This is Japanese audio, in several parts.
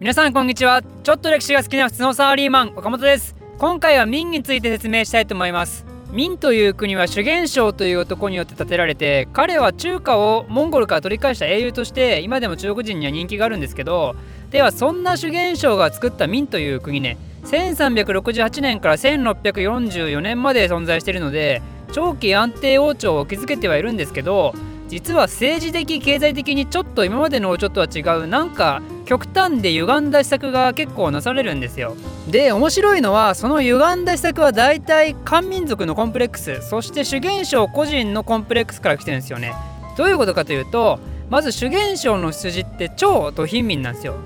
皆さんこんにちは。ちょっと歴史が好きな普通のサラリーマン岡本です。今回は明について説明したいと思います。明という国は修験省という男によって建てられて彼は中華をモンゴルから取り返した英雄として今でも中国人には人気があるんですけどではそんな修験省が作った明という国ね1368年から1644年まで存在しているので長期安定王朝を築けてはいるんですけど実は政治的経済的にちょっと今までの王朝とは違う。なんか極端で歪んだ施策が結構なされるんですよ。で面白いのはその歪んだ施策は大体漢民族のコンプレックス。そして主元省個人のコンプレックスから来てるんですよね。どういうことかというとまず主元省の出自って超都貧民なんですよ。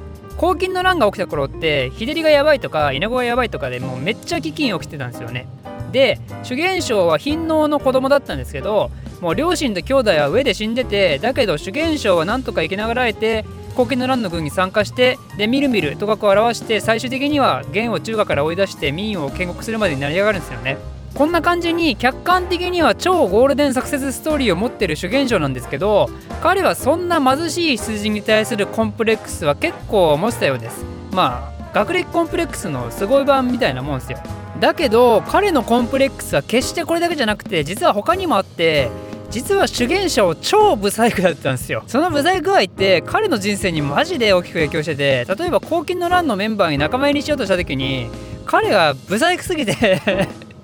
黄金の乱が起きた頃って日照りがやばいとか稲子がやばいとかでもうめっちゃ飢饉起きてたんですよね。で主元省は貧農の子供だったんですけどもう両親と兄弟は上で死んでてだけど主元省はなんとか生きながらえて黄金の乱の軍に参加してでみるみるとかくを表して最終的には元を中華から追い出して民を建国するまでに成り上がるんですよね。こんな感じに客観的には超ゴールデンサクセスストーリーを持ってる主元省なんですけど彼はそんな貧しい羊に対するコンプレックスは結構持ってたようです。まあ学歴コンプレックスのすごい版みたいなもんですよ。だけど彼のコンプレックスは決してこれだけじゃなくて実は他にもあって実は主言者を超ブサイクだったんですよ。そのブサイク具合って彼の人生にマジで大きく影響してて例えば黄金の乱のメンバーに仲間入りしようとした時に彼がブサイクすぎて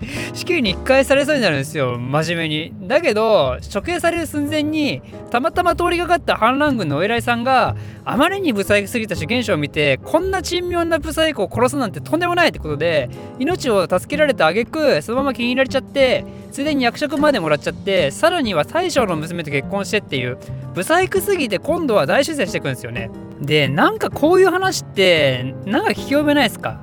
死刑に一回されそうになるんですよ真面目に。だけど処刑される寸前にたまたま通りがかった反乱軍のお偉いさんがあまりにブサイクすぎた主権者を見てこんな珍妙なブサイクを殺すなんてとんでもないってことで命を助けられた挙句そのまま気に入られちゃってついでに役職までもらっちゃってさらには大将の娘と結婚してっていうブサイクすぎて今度は大出世していくんですよね。でなんかこういう話ってなんか聞き覚えないですか？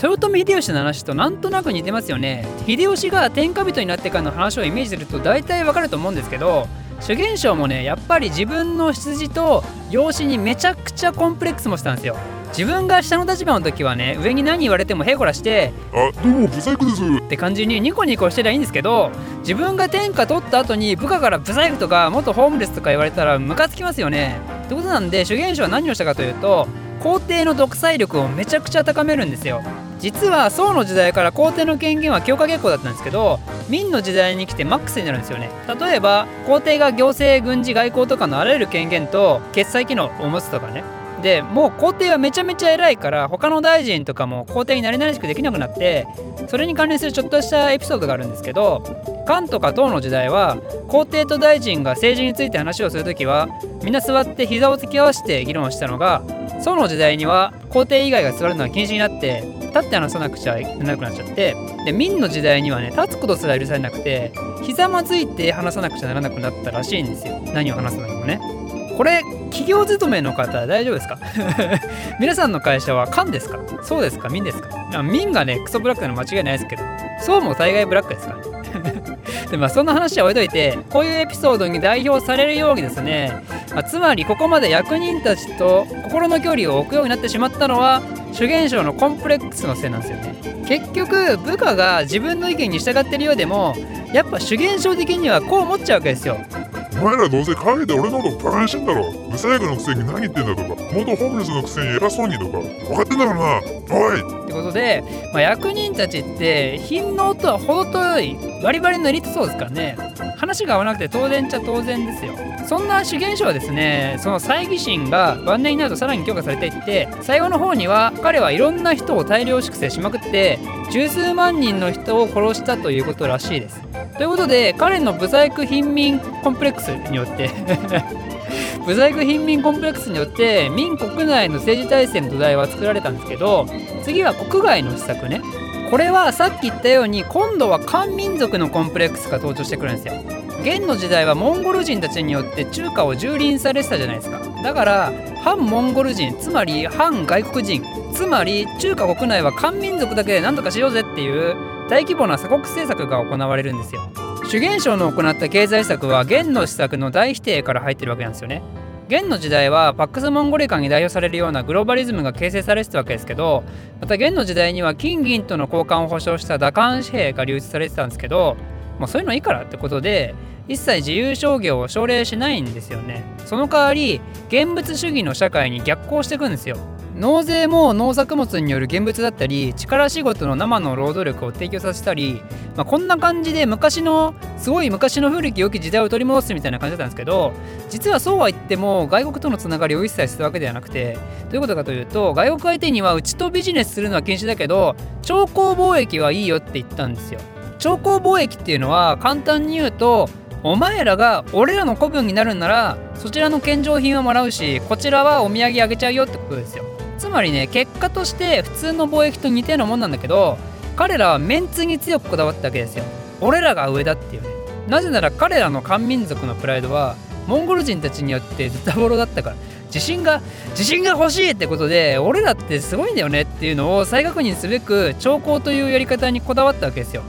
豊臣秀吉の話となんとなく似てますよね。秀吉が天下人になってからの話をイメージすると大体わかると思うんですけど主元将もねやっぱり自分の出自と養子にめちゃくちゃコンプレックスもしたんですよ。自分が下の立場の時はね上に何言われてもへこらして「あどうもブサイクです」って感じにニコニコしてりゃいいんですけど自分が天下取った後に部下からブサイクとか元ホームレスとか言われたらムカつきますよね。ってことなんで主元将は何をしたかというと皇帝の独裁力をめちゃくちゃ高めるんですよ。実は宋の時代から皇帝の権限は強化月光だったんですけど明の時代に来てマックスになるんですよね。例えば皇帝が行政軍事外交とかのあらゆる権限と決済機能を持つとかね。でもう皇帝はめちゃめちゃ偉いから他の大臣とかも皇帝になれなれしくできなくなってそれに関連するちょっとしたエピソードがあるんですけど漢とか唐の時代は皇帝と大臣が政治について話をする時はみんな座って膝を突き合わせて議論したのが宋の時代には皇帝以外が座るのは禁止になって立って話さなくちゃいけなくなっちゃってで明の時代にはね立つことすら許されなくてひざまずいて話さなくちゃならなくなったらしいんですよ。何を話すのにもね。これ企業勤めの方大丈夫ですか？皆さんの会社は官ですか？そうですか？民ですか？民がねクソブラックなの間違いないですけどそうも大概ブラックですか？でまあそんな話は置いといてこういうエピソードに代表されるようにですね、まあ、つまりここまで役人たちと心の距離を置くようになってしまったのは主元省のコンプレックスのせいなんですよね。結局部下が自分の意見に従ってるようでもやっぱ主元省的にはこう思っちゃうわけですよ。前らどうせ陰で俺のことバカにしてんだろ。ブサイクのくせに何言ってんだとか。元ホームレスのくせに偉そうにとか。分かってんだからな。おい。ってことで、まあ、役人たちって貧農とは程遠いバリバリのエリート層ですからね。話が合わなくて当然っちゃ当然ですよ。そんな主元省はですねその猜疑心が晩年になるとさらに強化されていって最後の方には彼はいろんな人を大量粛清しまくって十数万人の人を殺したということらしいです。ということで彼のブサイク貧民コンプレックスによって ブサイク貧民コンプレックスによって民国内の政治体制の土台は作られたんですけど次は国外の施策ね。これはさっき言ったように今度は漢民族のコンプレックスが登場してくるんですよ。元の時代はモンゴル人たちによって中華を蹂躙されてたじゃないですか。だから反モンゴル人つまり反外国人つまり中華国内は漢民族だけで何とかしようぜっていう大規模な鎖国政策が行われるんですよ。主元省の行った経済策は元の施策の大否定から入ってるわけなんですよね。元の時代はパックスモンゴリカに代表されるようなグローバリズムが形成されてたわけですけどまた元の時代には金銀との交換を保障した打艦紙幣が流出されてたんですけど、まあ、そういうのいいからってことで一切自由商業を奨励しないんですよね。その代わり現物主義の社会に逆行していくんですよ。納税も農作物による現物だったり力仕事の生の労働力を提供させたり、まあ、こんな感じで昔のすごい昔の古き良き時代を取り戻すみたいな感じだったんですけど実はそうは言っても外国とのつながりを一切するわけではなくてどういうことかというと外国相手にはうちとビジネスするのは禁止だけど超高貿易はいいよって言ったんですよ。超高貿易っていうのは簡単に言うとお前らが俺らの子分になるんならそちらの献上品はもらうしこちらはお土産あげちゃうよってことですよつまりね結果として普通の貿易と似たようなもんなんだけど彼らはメンツに強くこだわったわけですよ。俺らが上だっていうね。なぜなら彼らの漢民族のプライドはモンゴル人たちによってズタボロだったから。自信が自信が欲しいってことで俺らってすごいんだよねっていうのを再確認すべく兆候というやり方にこだわったわけですよ。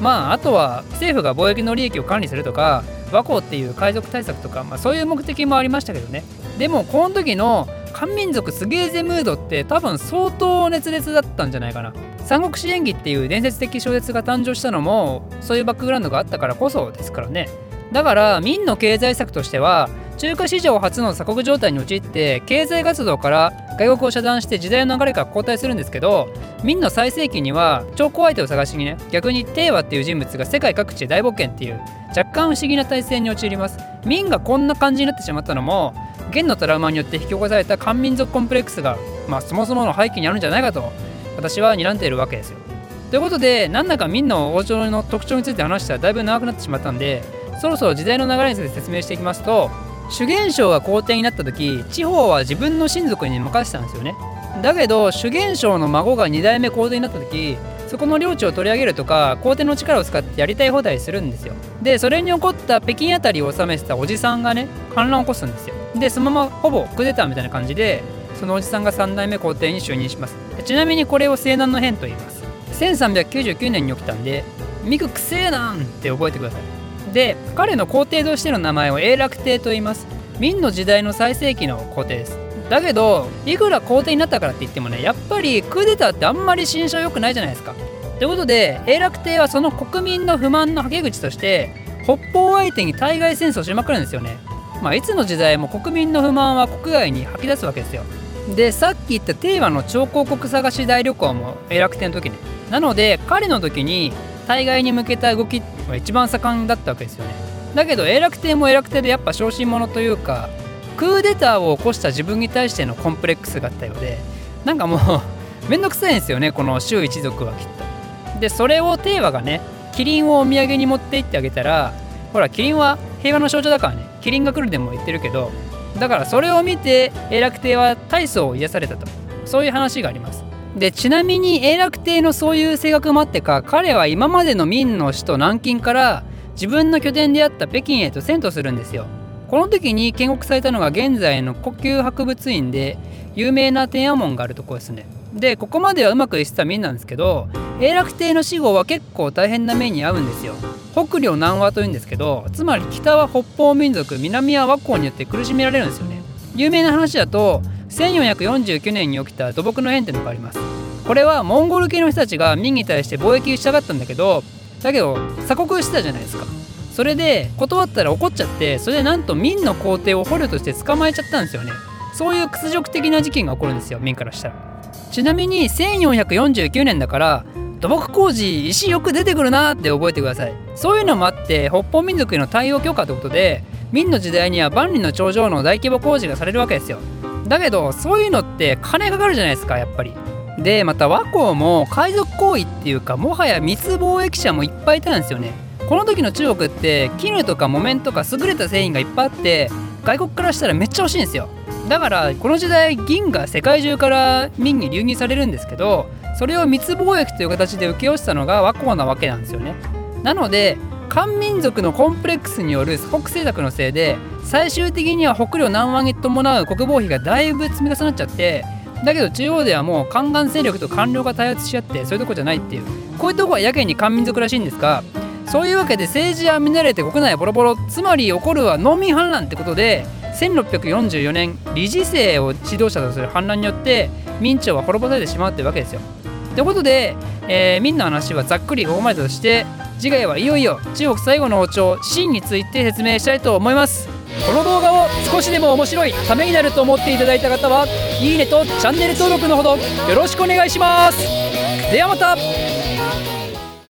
まああとは政府が貿易の利益を管理するとか和光っていう海賊対策とか、まあ、そういう目的もありましたけどね。でもこの時の漢民族すげえぜムードって多分相当熱烈だったんじゃないかな。三国志演義っていう伝説的小説が誕生したのもそういうバックグラウンドがあったからこそですからね。だから民の経済策としては中華史上初の鎖国状態に陥って経済活動から外国を遮断して時代の流れから後退するんですけど明の最盛期には超高相手を探しにね逆に帝和っていう人物が世界各地で大冒険っていう若干不思議な体制に陥ります。明がこんな感じになってしまったのも元のトラウマによって引き起こされた漢民族コンプレックスが、まあ、そもそもの背景にあるんじゃないかと私は睨んでいるわけですよ。ということでなんだか明の王朝の特徴について話したらだいぶ長くなってしまったんでそろそろ時代の流れについて説明していきますと主元将が皇帝になった時地方は自分の親族に任せたんですよね。だけど主元将の孫が2代目皇帝になった時そこの領地を取り上げるとか皇帝の力を使ってやりたい放題するんですよ。でそれに起こった北京あたりを治めてたおじさんがね反乱を起こすんですよ。でそのままほぼクーデターみたいな感じでそのおじさんが3代目皇帝に就任します。ちなみにこれを西南の変と言います。1399年に起きたんでミククセーナンって覚えてください。で彼の皇帝としての名前を永楽帝と言います。明の時代の最盛期の皇帝です。だけどいくら皇帝になったからって言ってもねやっぱりクーデターってあんまり心象良くないじゃないですか。ということで永楽帝はその国民の不満のはけ口として北方相手に対外戦争しまくるんですよね。まあいつの時代も国民の不満は国外に吐き出すわけですよ。でさっき言ったテーマの超広告探し大旅行も永楽帝の時に。なので彼の時に対外に向けた動きは一番盛んだったわけですよね。だけど永楽帝も永楽帝でやっぱ小心者というかクーデターを起こした自分に対してのコンプレックスがあったようでなんかもう めんどくさいんですよねこの周一族はきっと。でそれを帝和がねキリンをお土産に持って行ってあげたらほらキリンは平和の象徴だからね。キリンが来るでも言ってるけどだからそれを見て永楽帝は大層癒されたと。そういう話があります。でちなみに永楽帝のそういう性格もあってか彼は今までの明の首都南京から自分の拠点であった北京へと遷都するんですよ。この時に建国されたのが現在の故宮博物院で有名な天安門があるとこですね。でここまではうまくいってた明なんですけど永楽帝の死後は結構大変な目に遭うんですよ。北領南和というんですけどつまり北は北方民族南は倭寇によって苦しめられるんですよね。有名な話だと1449年に起きた土木の変ってのがあります。これはモンゴル系の人たちが明に対して貿易したかったんだけどだけど鎖国してたじゃないですか。それで断ったら怒っちゃってそれでなんと明の皇帝を捕虜として捕まえちゃったんですよね。そういう屈辱的な事件が起こるんですよ明からしたら。ちなみに1449年だから土木工事石よく出てくるなって覚えてください。そういうのもあって北方民族への対応許可ってことで明の時代には万里の長城の大規模工事がされるわけですよ。だけどそういうのって金かかるじゃないですかやっぱり。でまた和光も海賊行為っていうかもはや密貿易者もいっぱいいたんですよね。この時の中国って絹とか木綿とか優れた繊維がいっぱいあって外国からしたらめっちゃ欲しいんですよ。だからこの時代銀が世界中から明に流入されるんですけどそれを密貿易という形で請け負したのが和光なわけなんですよね。なので漢民族のコンプレックスによる北政策のせいで最終的には北領南湾に伴う国防費がだいぶ積み重なっちゃってだけど中央ではもう宦官勢力と官僚が対立し合ってそういうとこじゃないっていう。こういうとこはやけに漢民族らしいんですがそういうわけで政治は乱れて国内はボロボロつまり起こるは農民反乱ってことで1644年理事制を指導者とする反乱によって明朝は滅ぼされてしまうってわけですよ。ということで、えー、明の話はざっくりここまでとして次回はいよいよ中国最後の王朝秦について説明したいと思います。この動画を少しでも面白いためになると思っていただいた方はいいねとチャンネル登録のほどよろしくお願いしますではまた